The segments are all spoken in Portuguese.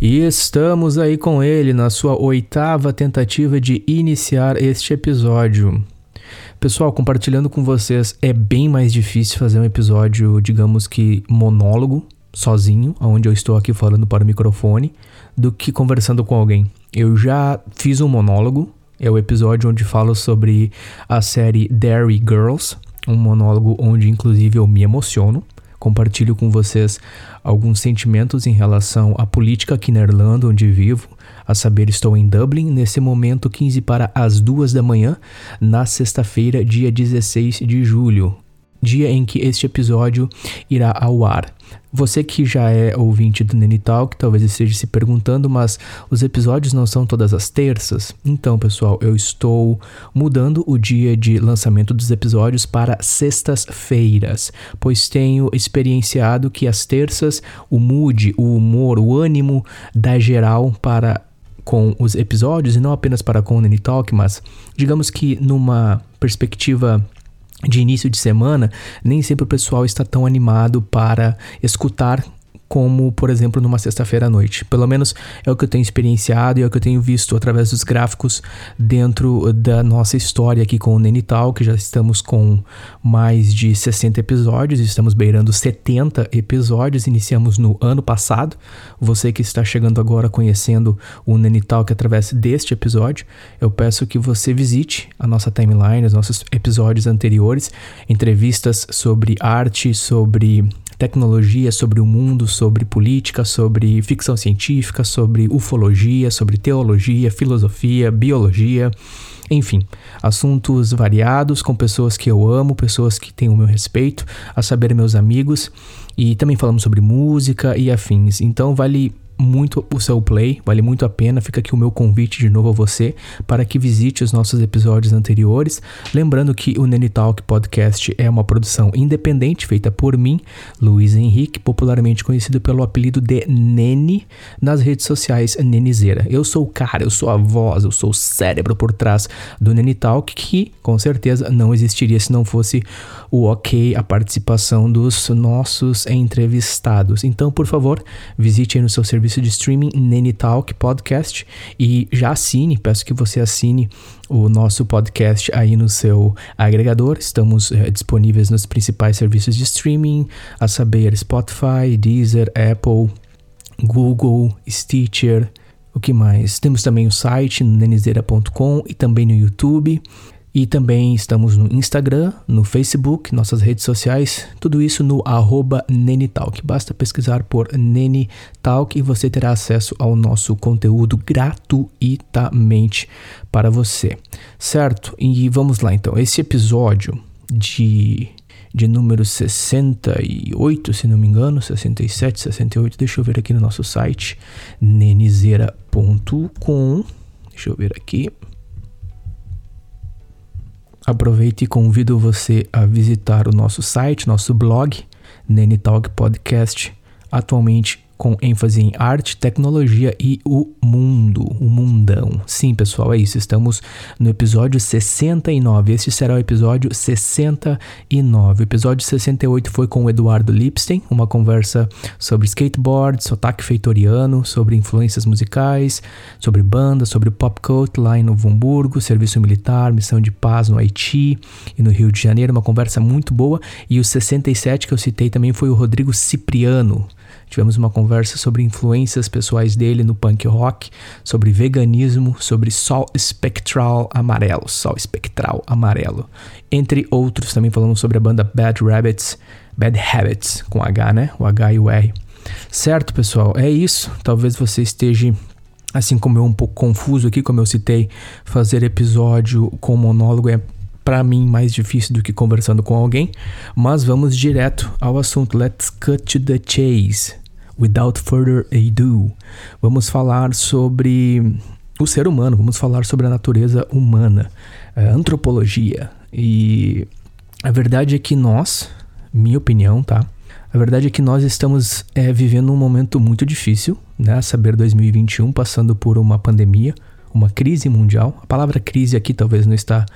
E estamos aí com ele na sua oitava tentativa de iniciar este episódio. Pessoal, compartilhando com vocês, é bem mais difícil fazer um episódio, digamos que monólogo, sozinho, onde eu estou aqui falando para o microfone, do que conversando com alguém. Eu já fiz um monólogo, é o episódio onde falo sobre a série Dairy Girls, um monólogo onde inclusive eu me emociono. Compartilho com vocês alguns sentimentos em relação à política aqui na Irlanda, onde vivo. A saber, estou em Dublin nesse momento, 15 para as 2 da manhã, na sexta-feira, dia 16 de julho, dia em que este episódio irá ao ar. Você que já é ouvinte do Nene Talk, talvez esteja se perguntando, mas os episódios não são todas as terças? Então, pessoal, eu estou mudando o dia de lançamento dos episódios para sextas-feiras, pois tenho experienciado que as terças o mood, o humor, o ânimo da geral para com os episódios e não apenas para com o Nene Talk, mas digamos que numa perspectiva de início de semana, nem sempre o pessoal está tão animado para escutar como, por exemplo, numa sexta-feira à noite. Pelo menos é o que eu tenho experienciado e é o que eu tenho visto através dos gráficos dentro da nossa história aqui com o Nenital, que já estamos com mais de 60 episódios, estamos beirando 70 episódios, iniciamos no ano passado. Você que está chegando agora conhecendo o Nenital que através deste episódio, eu peço que você visite a nossa timeline, os nossos episódios anteriores, entrevistas sobre arte, sobre tecnologia, sobre o mundo, sobre política, sobre ficção científica, sobre ufologia, sobre teologia, filosofia, biologia, enfim, assuntos variados com pessoas que eu amo, pessoas que têm o meu respeito, a saber, meus amigos, e também falamos sobre música e afins. Então, vale muito o seu play, vale muito a pena. Fica aqui o meu convite de novo a você para que visite os nossos episódios anteriores. Lembrando que o Nene Talk Podcast é uma produção independente feita por mim, Luiz Henrique, popularmente conhecido pelo apelido de Nene nas redes sociais Nenizeira. Eu sou o cara, eu sou a voz, eu sou o cérebro por trás do Nene Talk, que com certeza não existiria se não fosse o ok, a participação dos nossos entrevistados. Então, por favor, visite aí no seu serviço serviço de streaming Nene Talk Podcast e já assine, peço que você assine o nosso podcast aí no seu agregador. Estamos é, disponíveis nos principais serviços de streaming, a saber Spotify, Deezer, Apple, Google, Stitcher, o que mais? Temos também o site nenizeira.com e também no YouTube. E também estamos no Instagram, no Facebook, nossas redes sociais, tudo isso no arroba Nenitalk. Basta pesquisar por Nenitalk e você terá acesso ao nosso conteúdo gratuitamente para você, certo? E vamos lá então, esse episódio de, de número 68, se não me engano, 67, 68, deixa eu ver aqui no nosso site, nenizeira.com, deixa eu ver aqui, Aproveite e convido você a visitar o nosso site, nosso blog, Nene Talk Podcast, atualmente com ênfase em arte, tecnologia e o mundo, o mundão. Sim, pessoal, é isso. Estamos no episódio 69. Este será o episódio 69. O episódio 68 foi com o Eduardo Lipstein, uma conversa sobre skateboard, sotaque feitoriano, sobre influências musicais, sobre banda, sobre pop cult lá em Novo Hamburgo, serviço militar, missão de paz no Haiti e no Rio de Janeiro. Uma conversa muito boa. E o 67 que eu citei também foi o Rodrigo Cipriano Tivemos uma conversa sobre influências pessoais dele no punk rock, sobre veganismo, sobre sol espectral amarelo, sol espectral amarelo. Entre outros, também falamos sobre a banda Bad Rabbits, Bad Habits, com H, né? O H e o R. Certo, pessoal? É isso. Talvez você esteja assim como eu um pouco confuso aqui, como eu citei, fazer episódio com monólogo é para mim mais difícil do que conversando com alguém, mas vamos direto ao assunto. Let's cut to the chase. Without further ado, vamos falar sobre o ser humano, vamos falar sobre a natureza humana, a antropologia. E a verdade é que nós, minha opinião, tá? A verdade é que nós estamos é, vivendo um momento muito difícil né? Saber 2021 passando por uma pandemia, uma crise mundial. A palavra crise aqui talvez não está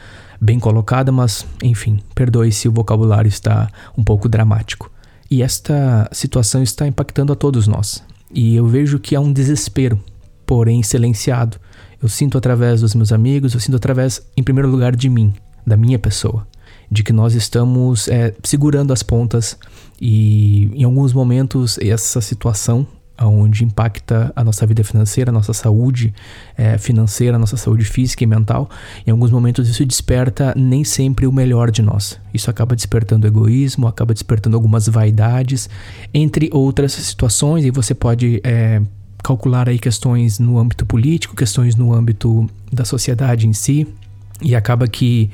bem colocada, mas enfim, perdoe se o vocabulário está um pouco dramático. E esta situação está impactando a todos nós. E eu vejo que há um desespero, porém silenciado. Eu sinto através dos meus amigos, eu sinto através, em primeiro lugar, de mim, da minha pessoa, de que nós estamos é, segurando as pontas e, em alguns momentos, essa situação onde impacta a nossa vida financeira, a nossa saúde é, financeira, a nossa saúde física e mental. Em alguns momentos isso desperta nem sempre o melhor de nós. Isso acaba despertando egoísmo, acaba despertando algumas vaidades, entre outras situações, e você pode é, calcular aí questões no âmbito político, questões no âmbito da sociedade em si, e acaba que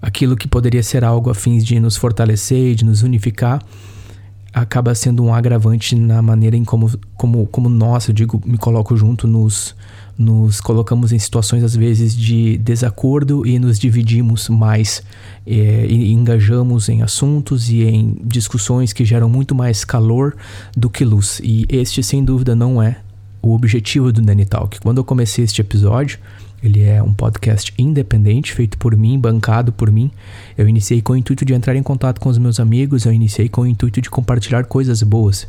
aquilo que poderia ser algo a fins de nos fortalecer de nos unificar acaba sendo um agravante na maneira em como, como, como nós, eu digo, me coloco junto, nos, nos colocamos em situações às vezes de desacordo e nos dividimos mais é, e engajamos em assuntos e em discussões que geram muito mais calor do que luz. E este, sem dúvida, não é o objetivo do Nanny Talk. Quando eu comecei este episódio, ele é um podcast independente, feito por mim, bancado por mim. Eu iniciei com o intuito de entrar em contato com os meus amigos, eu iniciei com o intuito de compartilhar coisas boas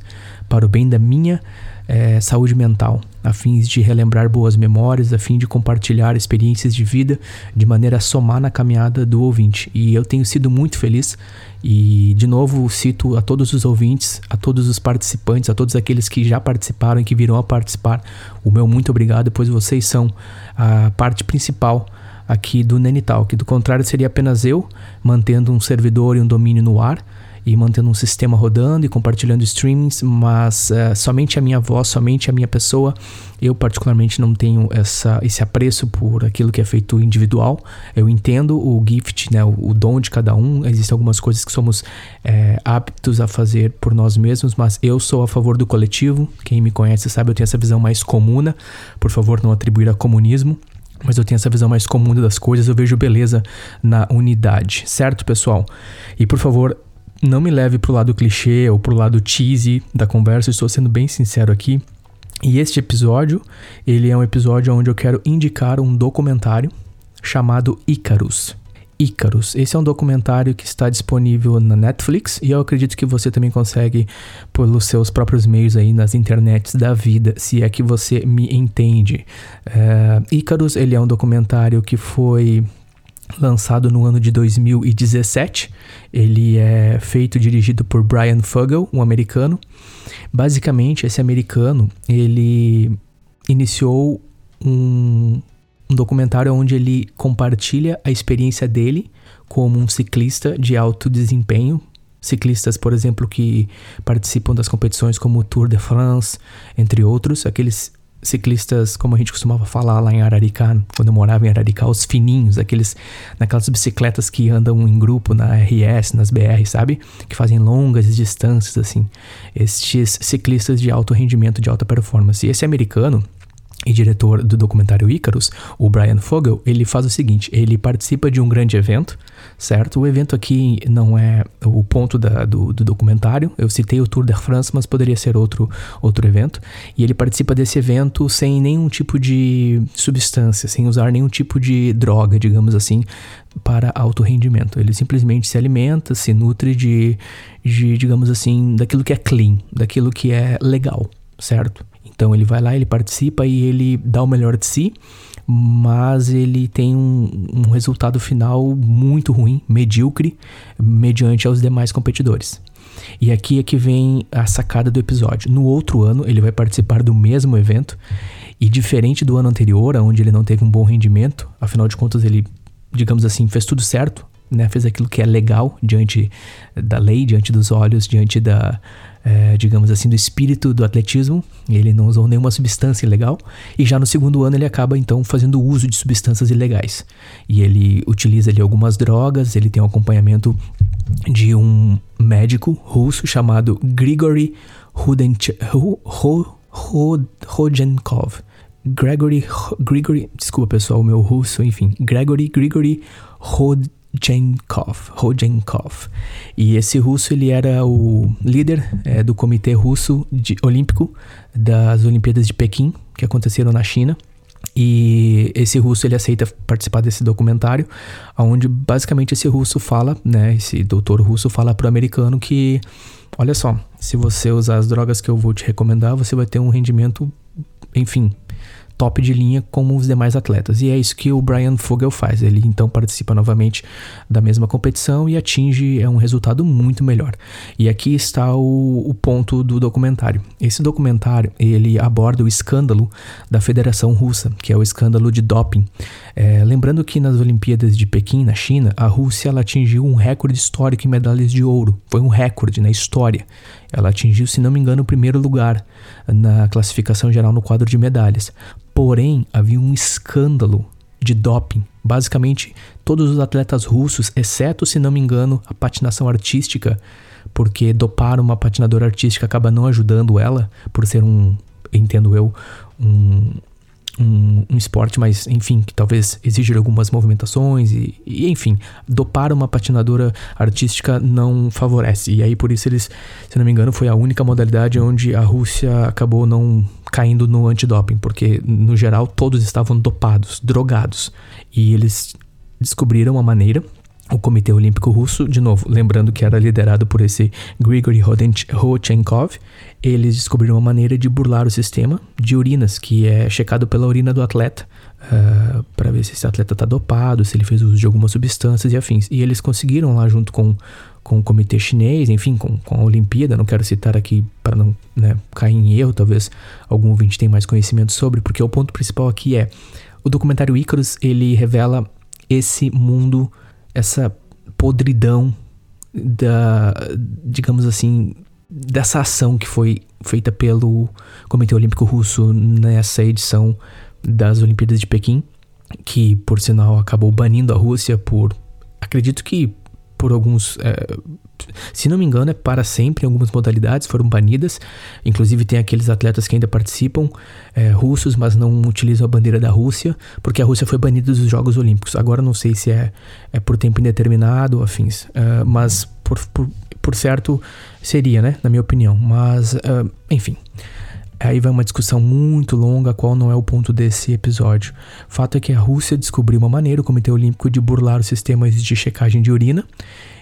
para o bem da minha é, saúde mental, a fim de relembrar boas memórias, a fim de compartilhar experiências de vida de maneira a somar na caminhada do ouvinte. E eu tenho sido muito feliz. E, de novo, cito a todos os ouvintes, a todos os participantes, a todos aqueles que já participaram e que virão a participar, o meu muito obrigado, pois vocês são a parte principal aqui do Nenital, que do contrário seria apenas eu mantendo um servidor e um domínio no ar e mantendo um sistema rodando e compartilhando streamings, mas uh, somente a minha voz, somente a minha pessoa. Eu particularmente não tenho essa, esse apreço por aquilo que é feito individual. Eu entendo o gift, né, o, o dom de cada um. Existem algumas coisas que somos é, aptos a fazer por nós mesmos, mas eu sou a favor do coletivo. Quem me conhece sabe, eu tenho essa visão mais comuna. Por favor, não atribuir a comunismo mas eu tenho essa visão mais comum das coisas, eu vejo beleza na unidade, certo, pessoal? E por favor, não me leve pro lado clichê ou pro lado cheesy da conversa, estou sendo bem sincero aqui. E este episódio, ele é um episódio onde eu quero indicar um documentário chamado Icarus. Icarus. Esse é um documentário que está disponível na Netflix e eu acredito que você também consegue pelos seus próprios meios aí nas internets da vida, se é que você me entende. É, Icarus, ele é um documentário que foi lançado no ano de 2017. Ele é feito e dirigido por Brian Fugel, um americano. Basicamente, esse americano, ele iniciou um, um documentário onde ele compartilha a experiência dele como um ciclista de alto desempenho, ciclistas, por exemplo, que participam das competições como o Tour de France, entre outros, aqueles ciclistas, como a gente costumava falar lá em Araricá, quando eu morava em Araricá, os fininhos, aqueles naquelas bicicletas que andam em grupo na RS, nas BR, sabe? Que fazem longas distâncias assim. Estes ciclistas de alto rendimento, de alta performance. E esse americano, e diretor do documentário Icarus, o Brian Fogel, ele faz o seguinte: ele participa de um grande evento, certo? O evento aqui não é o ponto da, do, do, documentário. Eu citei o Tour de France, mas poderia ser outro, outro evento. E ele participa desse evento sem nenhum tipo de substância, sem usar nenhum tipo de droga, digamos assim, para alto rendimento. Ele simplesmente se alimenta, se nutre de, de digamos assim, daquilo que é clean, daquilo que é legal, certo? Então ele vai lá, ele participa e ele dá o melhor de si, mas ele tem um, um resultado final muito ruim, medíocre, mediante aos demais competidores. E aqui é que vem a sacada do episódio. No outro ano, ele vai participar do mesmo evento, e diferente do ano anterior, onde ele não teve um bom rendimento, afinal de contas, ele, digamos assim, fez tudo certo, né? fez aquilo que é legal diante da lei, diante dos olhos, diante da, é, digamos assim, do espírito do atletismo. Ele não usou nenhuma substância ilegal. E já no segundo ano ele acaba então fazendo uso de substâncias ilegais. E ele utiliza ali algumas drogas, ele tem um acompanhamento de um médico russo chamado Grigory Rodchenkov. Gregory, Grigory, desculpa pessoal, o meu russo, enfim, Gregory, Grigory Rod, Rodchenkov, Rodchenkov. E esse russo ele era o líder é, do comitê russo de, olímpico das Olimpíadas de Pequim, que aconteceram na China. E esse russo ele aceita participar desse documentário, onde basicamente esse russo fala, né, esse doutor russo fala para o americano que, olha só, se você usar as drogas que eu vou te recomendar, você vai ter um rendimento, enfim, top de linha como os demais atletas. E é isso que o Brian Fogel faz. Ele então participa novamente da mesma competição e atinge é um resultado muito melhor. E aqui está o, o ponto do documentário. Esse documentário ele aborda o escândalo da Federação Russa, que é o escândalo de doping. É, lembrando que nas Olimpíadas de Pequim, na China, a Rússia ela atingiu um recorde histórico em medalhas de ouro. Foi um recorde na história. Ela atingiu, se não me engano, o primeiro lugar na classificação geral no quadro de medalhas. Porém, havia um escândalo de doping. Basicamente, todos os atletas russos, exceto, se não me engano, a patinação artística, porque dopar uma patinadora artística acaba não ajudando ela, por ser um, entendo eu, um, esporte, mas enfim, que talvez exija algumas movimentações e, e, enfim, dopar uma patinadora artística não favorece. E aí por isso eles, se não me engano, foi a única modalidade onde a Rússia acabou não caindo no antidoping, porque no geral todos estavam dopados, drogados. E eles descobriram uma maneira o Comitê Olímpico Russo, de novo, lembrando que era liderado por esse Grigory Rodchenkov, eles descobriram uma maneira de burlar o sistema de urinas, que é checado pela urina do atleta, uh, para ver se esse atleta está dopado, se ele fez uso de algumas substâncias e afins. E eles conseguiram lá, junto com, com o comitê chinês, enfim, com, com a Olimpíada, não quero citar aqui para não né, cair em erro, talvez algum ouvinte tenha mais conhecimento sobre, porque o ponto principal aqui é, o documentário Icarus, ele revela esse mundo essa podridão da, digamos assim, dessa ação que foi feita pelo Comitê Olímpico Russo nessa edição das Olimpíadas de Pequim, que por sinal acabou banindo a Rússia por, acredito que por alguns é, se não me engano, é para sempre. Algumas modalidades foram banidas. Inclusive, tem aqueles atletas que ainda participam, é, russos, mas não utilizam a bandeira da Rússia, porque a Rússia foi banida dos Jogos Olímpicos. Agora, não sei se é, é por tempo indeterminado ou afins, uh, mas por, por, por, certo seria, né? Na minha opinião. Mas, uh, enfim. Aí vai uma discussão muito longa, qual não é o ponto desse episódio. Fato é que a Rússia descobriu uma maneira, o Comitê Olímpico, de burlar os sistemas de checagem de urina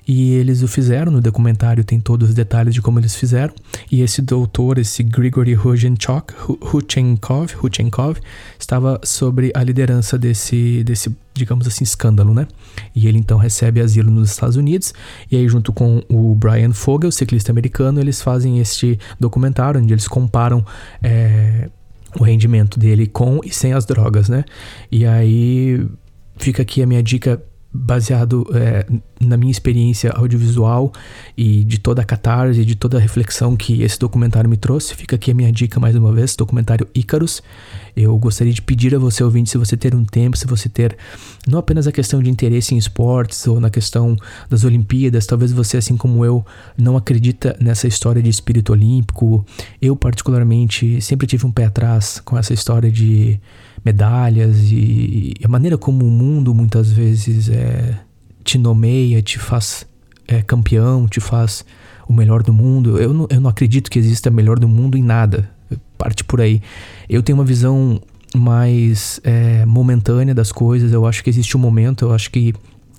e eles o fizeram, no documentário tem todos os detalhes de como eles fizeram. E esse doutor, esse Grigory Huchenkov, Huchenkov estava sobre a liderança desse, desse, digamos assim, escândalo, né? E ele então recebe asilo nos Estados Unidos. E aí, junto com o Brian Fogel, ciclista americano, eles fazem este documentário onde eles comparam. É, o rendimento dele com e sem as drogas, né? E aí fica aqui a minha dica baseado é, na minha experiência audiovisual e de toda a catarse, de toda a reflexão que esse documentário me trouxe, fica aqui a minha dica mais uma vez, documentário Ícaros. Eu gostaria de pedir a você, ouvinte, se você ter um tempo, se você ter não apenas a questão de interesse em esportes ou na questão das Olimpíadas, talvez você, assim como eu, não acredita nessa história de espírito olímpico. Eu, particularmente, sempre tive um pé atrás com essa história de medalhas e, a maneira como o mundo muitas vezes é, te nomeia, te faz é, campeão, te faz o melhor do mundo. Eu não, eu não acredito que exista melhor do mundo em nada. Parte por aí. Eu tenho uma visão mais é, momentânea das coisas. Eu acho que existe um momento. Eu acho que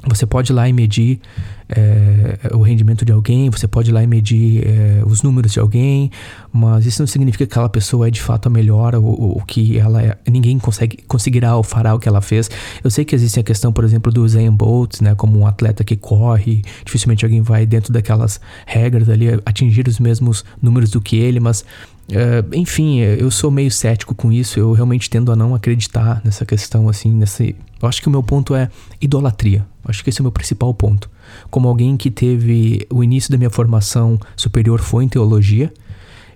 você pode ir lá e medir é, o rendimento de alguém, você pode ir lá e medir é, os números de alguém, mas isso não significa que aquela pessoa é de fato a melhor ou, ou que ela é, ninguém consegue, conseguirá ou fará o que ela fez. Eu sei que existe a questão, por exemplo, do Usain Bolt, né, como um atleta que corre, dificilmente alguém vai dentro daquelas regras ali atingir os mesmos números do que ele, mas Uh, enfim, eu sou meio cético com isso. Eu realmente tendo a não acreditar nessa questão, assim, nesse. Eu acho que o meu ponto é idolatria. Eu acho que esse é o meu principal ponto. Como alguém que teve o início da minha formação superior foi em teologia,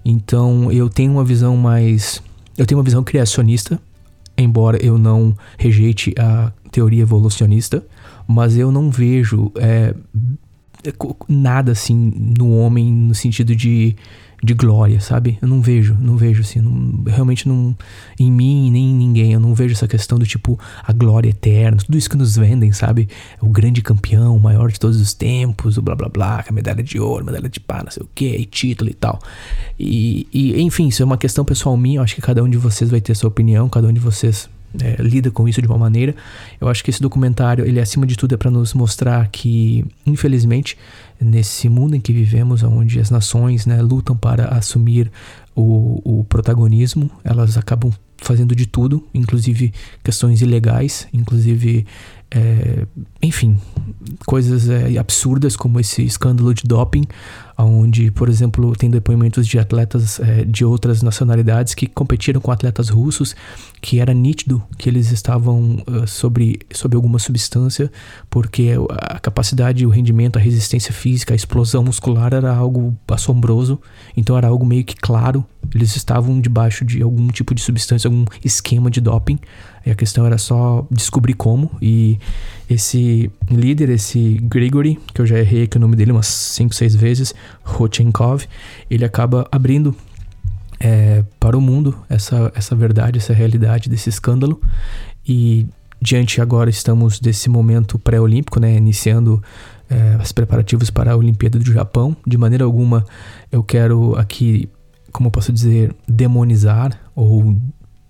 então eu tenho uma visão mais. Eu tenho uma visão criacionista, embora eu não rejeite a teoria evolucionista, mas eu não vejo é, nada assim no homem no sentido de de glória, sabe? Eu não vejo, não vejo assim, não, realmente não em mim nem em ninguém, eu não vejo essa questão do tipo a glória eterna, tudo isso que nos vendem, sabe? O grande campeão, o maior de todos os tempos, o blá blá blá, a medalha de ouro, medalha de pá, não sei o que, e título e tal. E, e enfim, isso é uma questão pessoal minha, eu acho que cada um de vocês vai ter sua opinião, cada um de vocês é, lida com isso de uma maneira. Eu acho que esse documentário, ele acima de tudo é para nos mostrar que, infelizmente, nesse mundo em que vivemos, onde as nações né, lutam para assumir o, o protagonismo, elas acabam fazendo de tudo, inclusive questões ilegais, inclusive é, enfim, coisas é, absurdas como esse escândalo de doping, onde, por exemplo, tem depoimentos de atletas é, de outras nacionalidades que competiram com atletas russos, que era nítido que eles estavam uh, sobre, sobre alguma substância, porque a capacidade, o rendimento, a resistência física, a explosão muscular era algo assombroso, então era algo meio que claro, eles estavam debaixo de algum tipo de substância, algum esquema de doping. E a questão era só descobrir como. E esse líder, esse Grigory, que eu já errei aqui o nome dele umas 5, 6 vezes, Rochenkov, ele acaba abrindo é, para o mundo essa, essa verdade, essa realidade desse escândalo. E diante agora estamos desse momento pré-olímpico, né, iniciando é, os preparativos para a Olimpíada do Japão. De maneira alguma eu quero aqui, como eu posso dizer, demonizar ou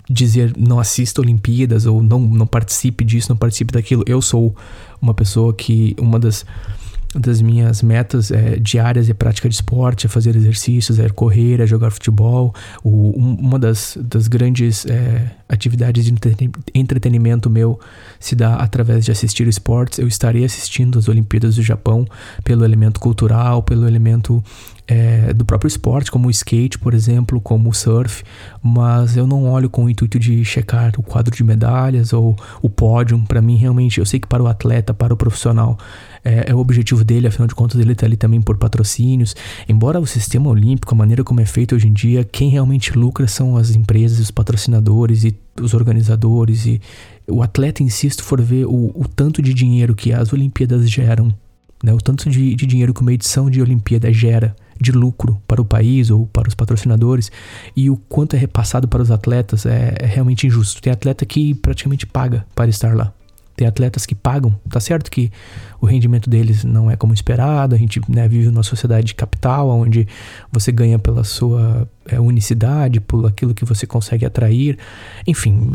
dizer não assista Olimpíadas ou não, não participe disso, não participe daquilo. Eu sou uma pessoa que uma das das minhas metas é, diárias é prática de esporte, é fazer exercícios, é correr, é jogar futebol. O, uma das, das grandes é, atividades de entretenimento meu se dá através de assistir esportes. Eu estarei assistindo as Olimpíadas do Japão pelo elemento cultural, pelo elemento é, do próprio esporte, como o skate, por exemplo, como o surf, mas eu não olho com o intuito de checar o quadro de medalhas ou o pódio. Para mim, realmente, eu sei que para o atleta, para o profissional, é, é, o objetivo dele, afinal de contas, ele está ali também por patrocínios. Embora o sistema olímpico, a maneira como é feito hoje em dia, quem realmente lucra são as empresas, os patrocinadores e os organizadores. E o atleta, se for ver o, o tanto de dinheiro que as Olimpíadas geram, né, o tanto de, de dinheiro que uma edição de Olimpíada gera de lucro para o país ou para os patrocinadores e o quanto é repassado para os atletas é, é realmente injusto. Tem atleta que praticamente paga para estar lá. Tem atletas que pagam, tá certo que o rendimento deles não é como esperado, a gente né, vive numa sociedade de capital, onde você ganha pela sua é, unicidade, por aquilo que você consegue atrair. Enfim,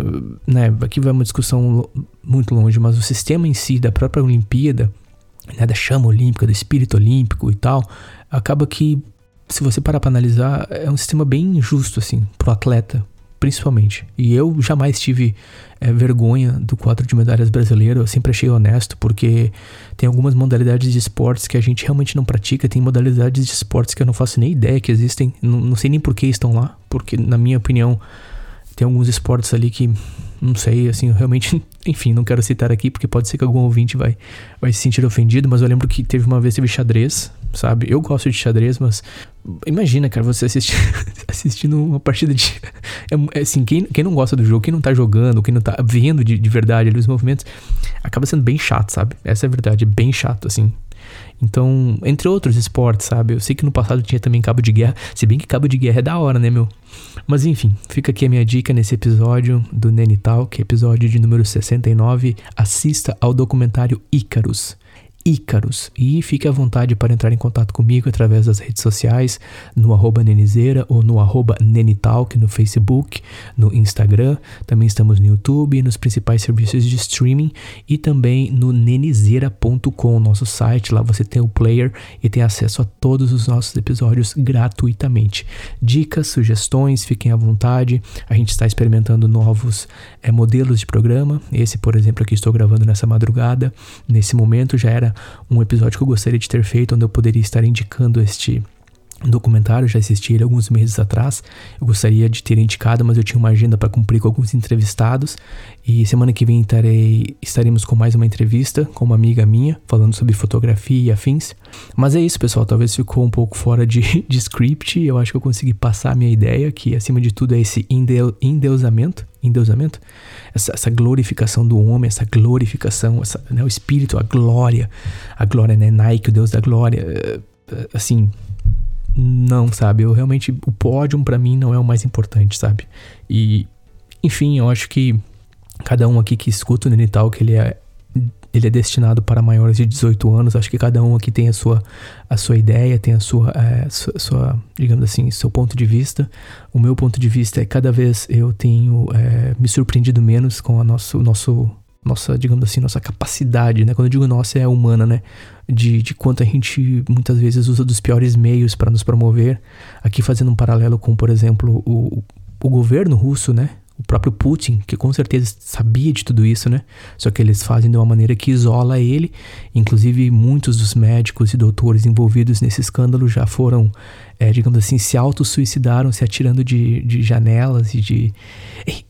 né, aqui vai uma discussão muito longe, mas o sistema em si, da própria Olimpíada, né, da chama olímpica, do espírito olímpico e tal, acaba que, se você parar para analisar, é um sistema bem injusto, assim, pro atleta, principalmente. E eu jamais tive é, vergonha do quadro de medalhas brasileiro, eu sempre achei honesto, porque tem algumas modalidades de esportes que a gente realmente não pratica, tem modalidades de esportes que eu não faço nem ideia que existem, não, não sei nem por que estão lá, porque, na minha opinião, tem alguns esportes ali que não sei, assim, realmente, enfim, não quero citar aqui porque pode ser que algum ouvinte vai, vai se sentir ofendido, mas eu lembro que teve uma vez teve xadrez, sabe? Eu gosto de xadrez, mas imagina, cara, você assistindo uma partida de. É, é, assim, quem, quem não gosta do jogo, quem não tá jogando, quem não tá vendo de, de verdade ali os movimentos, acaba sendo bem chato, sabe? Essa é a verdade, é bem chato, assim. Então, entre outros esportes, sabe? Eu sei que no passado tinha também cabo de guerra, se bem que cabo de guerra é da hora, né, meu? Mas enfim, fica aqui a minha dica nesse episódio do Nenital, que é episódio de número 69. Assista ao documentário Ícaros. Ícaros. E fique à vontade para entrar em contato comigo através das redes sociais, no arroba Nenizeira ou no arroba Nenitalk no Facebook, no Instagram. Também estamos no YouTube, nos principais serviços de streaming e também no nenizeira.com, nosso site. Lá você tem o player e tem acesso a todos os nossos episódios gratuitamente. Dicas, sugestões, fiquem à vontade. A gente está experimentando novos é, modelos de programa. Esse, por exemplo, aqui estou gravando nessa madrugada. Nesse momento já era um episódio que eu gostaria de ter feito, onde eu poderia estar indicando este documentário, já assisti ele alguns meses atrás. Eu gostaria de ter indicado, mas eu tinha uma agenda para cumprir com alguns entrevistados. E semana que vem estarei, estaremos com mais uma entrevista com uma amiga minha, falando sobre fotografia e afins. Mas é isso, pessoal. Talvez ficou um pouco fora de, de script. Eu acho que eu consegui passar a minha ideia, que acima de tudo é esse endeusamento. Endeusamento? essa, essa glorificação do homem, essa glorificação, essa, né, o espírito, a glória, a glória, né, Nike, o Deus da glória, eh, assim, não, sabe? Eu realmente o pódio para mim não é o mais importante, sabe? E enfim, eu acho que cada um aqui que escuta o Nenital que ele é ele é destinado para maiores de 18 anos. Acho que cada um aqui tem a sua, a sua ideia, tem a sua, é, sua, sua, digamos assim, seu ponto de vista. O meu ponto de vista é cada vez eu tenho é, me surpreendido menos com a nosso, nosso, nossa, digamos assim, nossa capacidade, né? Quando eu digo nossa, é humana, né? De, de quanto a gente muitas vezes usa dos piores meios para nos promover. Aqui fazendo um paralelo com, por exemplo, o, o governo russo, né? O próprio Putin, que com certeza sabia de tudo isso, né? Só que eles fazem de uma maneira que isola ele. Inclusive, muitos dos médicos e doutores envolvidos nesse escândalo já foram, é, digamos assim, se auto-suicidaram, se atirando de, de janelas e de.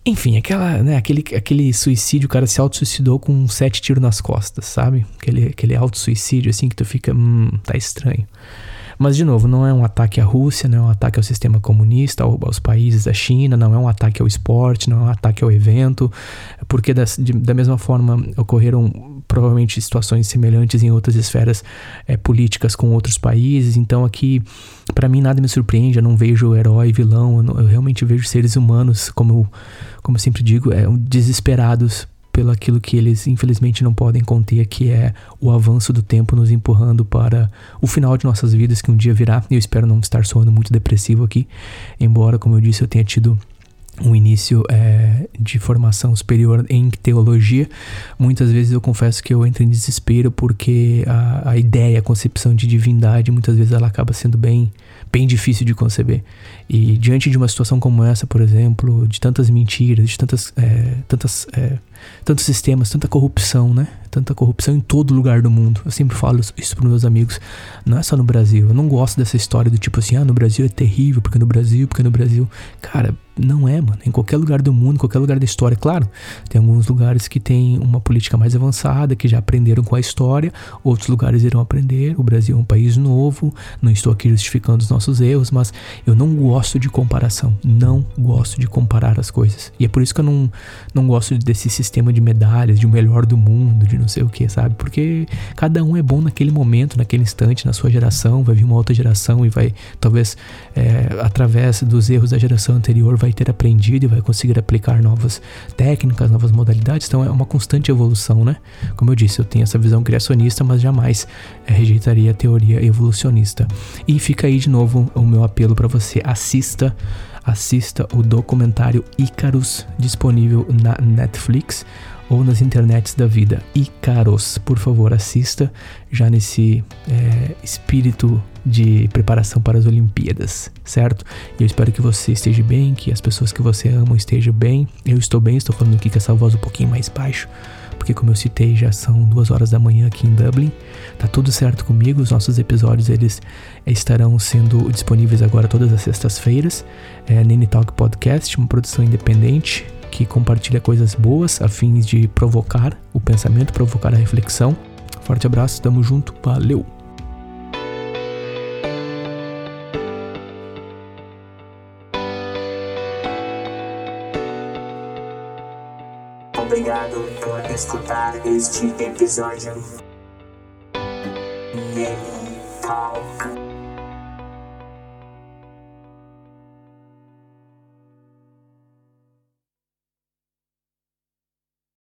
Enfim, aquela, né, aquele, aquele suicídio, o cara se auto-suicidou com sete tiros nas costas, sabe? Aquele, aquele auto-suicídio, assim, que tu fica, hum, tá estranho. Mas, de novo, não é um ataque à Rússia, não é um ataque ao sistema comunista, aos países da China, não é um ataque ao esporte, não é um ataque ao evento, porque das, de, da mesma forma ocorreram provavelmente situações semelhantes em outras esferas é, políticas com outros países. Então, aqui, para mim, nada me surpreende, eu não vejo herói, vilão, eu, não, eu realmente vejo seres humanos, como, como eu sempre digo, é, desesperados pelo aquilo que eles infelizmente não podem conter, que é o avanço do tempo nos empurrando para o final de nossas vidas que um dia virá. Eu espero não estar soando muito depressivo aqui, embora, como eu disse, eu tenha tido um início é, de formação superior em teologia, muitas vezes eu confesso que eu entro em desespero porque a, a ideia, a concepção de divindade, muitas vezes ela acaba sendo bem, bem difícil de conceber. E diante de uma situação como essa, por exemplo, de tantas mentiras, de tantas, é, tantas, é, tantos sistemas, tanta corrupção, né? Tanta corrupção em todo lugar do mundo. Eu sempre falo isso para meus amigos. Não é só no Brasil. Eu não gosto dessa história do tipo assim, ah, no Brasil é terrível, porque no Brasil, porque no Brasil. Cara, não é, mano. Em qualquer lugar do mundo, em qualquer lugar da história. Claro, tem alguns lugares que tem uma política mais avançada, que já aprenderam com a história, outros lugares irão aprender. O Brasil é um país novo, não estou aqui justificando os nossos erros, mas eu não gosto de comparação. Não gosto de comparar as coisas. E é por isso que eu não, não gosto desse sistema de medalhas, de o melhor do mundo, de não sei o que, sabe? Porque cada um é bom naquele momento, naquele instante, na sua geração. Vai vir uma outra geração e vai, talvez, é, através dos erros da geração anterior, vai ter aprendido e vai conseguir aplicar novas técnicas, novas modalidades. Então é uma constante evolução, né? Como eu disse, eu tenho essa visão criacionista, mas jamais é, rejeitaria a teoria evolucionista. E fica aí de novo o meu apelo para você: assista assista o documentário Icarus disponível na Netflix ou nas internets da vida. Icaros, por favor, assista já nesse é, espírito de preparação para as Olimpíadas, certo? E eu espero que você esteja bem, que as pessoas que você ama estejam bem. Eu estou bem, estou falando aqui com essa voz um pouquinho mais baixo, porque como eu citei, já são duas horas da manhã aqui em Dublin. Tá tudo certo comigo, os nossos episódios eles estarão sendo disponíveis agora todas as sextas-feiras. É Nene Talk Podcast, uma produção independente que compartilha coisas boas a fins de provocar o pensamento, provocar a reflexão. Forte abraço, tamo junto, valeu! Escutar este episódio.